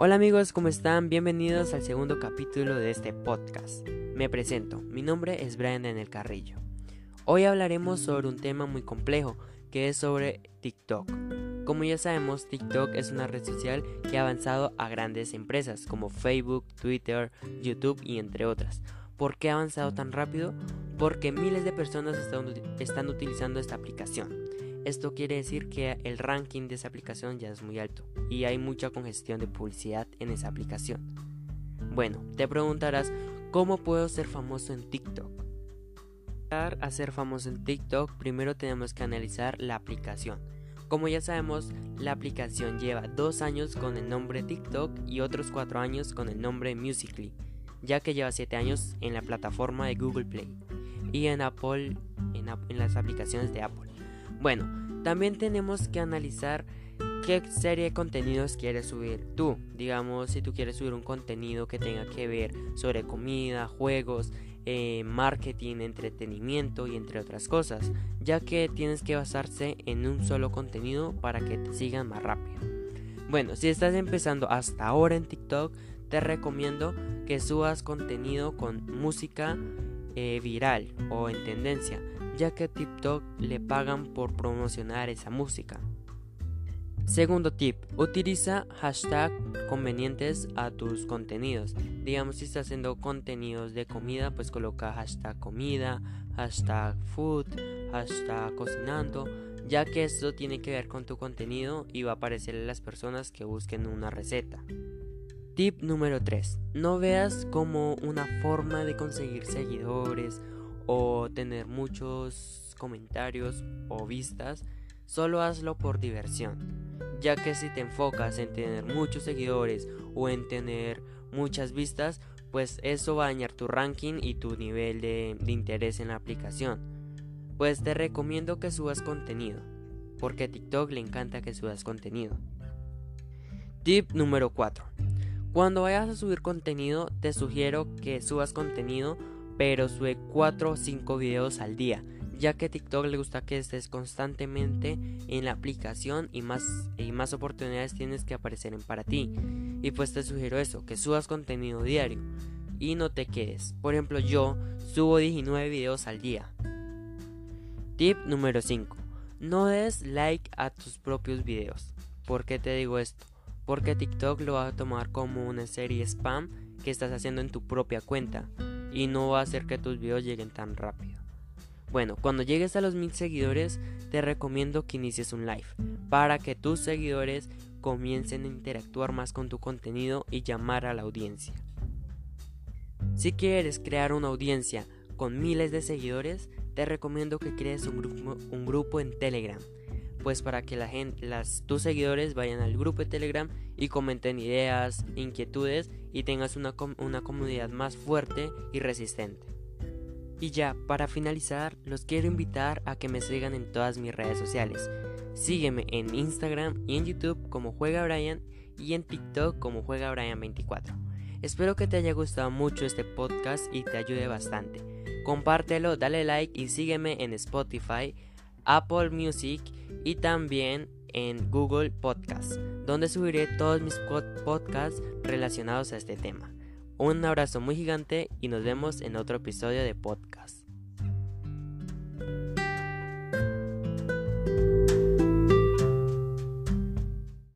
Hola amigos, ¿cómo están? Bienvenidos al segundo capítulo de este podcast. Me presento, mi nombre es Brian en el Carrillo. Hoy hablaremos sobre un tema muy complejo, que es sobre TikTok. Como ya sabemos, TikTok es una red social que ha avanzado a grandes empresas como Facebook, Twitter, YouTube y entre otras. ¿Por qué ha avanzado tan rápido? Porque miles de personas están, están utilizando esta aplicación. Esto quiere decir que el ranking de esa aplicación ya es muy alto y hay mucha congestión de publicidad en esa aplicación. Bueno, te preguntarás, ¿cómo puedo ser famoso en TikTok? Para ser famoso en TikTok, primero tenemos que analizar la aplicación. Como ya sabemos, la aplicación lleva dos años con el nombre TikTok y otros cuatro años con el nombre Musically, ya que lleva siete años en la plataforma de Google Play y en Apple, en las aplicaciones de Apple. Bueno, también tenemos que analizar qué serie de contenidos quieres subir tú. Digamos, si tú quieres subir un contenido que tenga que ver sobre comida, juegos, eh, marketing, entretenimiento y entre otras cosas, ya que tienes que basarse en un solo contenido para que te sigan más rápido. Bueno, si estás empezando hasta ahora en TikTok, te recomiendo que subas contenido con música eh, viral o en tendencia ya que a TikTok le pagan por promocionar esa música. Segundo tip, utiliza hashtag convenientes a tus contenidos. Digamos, si estás haciendo contenidos de comida, pues coloca hashtag comida, hashtag food, hashtag cocinando, ya que esto tiene que ver con tu contenido y va a aparecerle a las personas que busquen una receta. Tip número 3. No veas como una forma de conseguir seguidores o tener muchos comentarios o vistas, solo hazlo por diversión, ya que si te enfocas en tener muchos seguidores o en tener muchas vistas, pues eso va a dañar tu ranking y tu nivel de, interés en la aplicación. Pues te recomiendo que subas contenido, porque a TikTok le encanta que subas contenido. Tip número 4. Cuando vayas a subir contenido, te sugiero que subas contenido pero sube 4 o 5 videos al día, ya que TikTok le gusta que estés constantemente en la aplicación y más, y más oportunidades tienes que aparecer en para ti. Y pues te sugiero eso, que subas contenido diario y no te quedes. Por ejemplo, yo subo 19 videos al día. Tip número 5. No des like a tus propios videos. ¿Por qué te digo esto? Porque TikTok lo va a tomar como una serie spam que estás haciendo en tu propia cuenta y no va a hacer que tus videos lleguen tan rápido. Bueno, cuando llegues a los mil seguidores, te recomiendo que inicies un live para que tus seguidores comiencen a interactuar más con tu contenido y llamar a la audiencia. Si quieres crear una audiencia con miles de seguidores, te recomiendo que crees un grupo, un grupo en Telegram pues para que las, tus seguidores vayan al grupo de Telegram y comenten ideas, inquietudes y tengas una, una comunidad más fuerte y resistente. Y ya, para finalizar, los quiero invitar a que me sigan en todas mis redes sociales. Sígueme en Instagram y en YouTube como Juega Brian y en TikTok como Juega Brian 24. Espero que te haya gustado mucho este podcast y te ayude bastante. Compártelo, dale like y sígueme en Spotify, Apple Music y también en Google Podcast, donde subiré todos mis podcasts relacionados a este tema. Un abrazo muy gigante y nos vemos en otro episodio de podcast.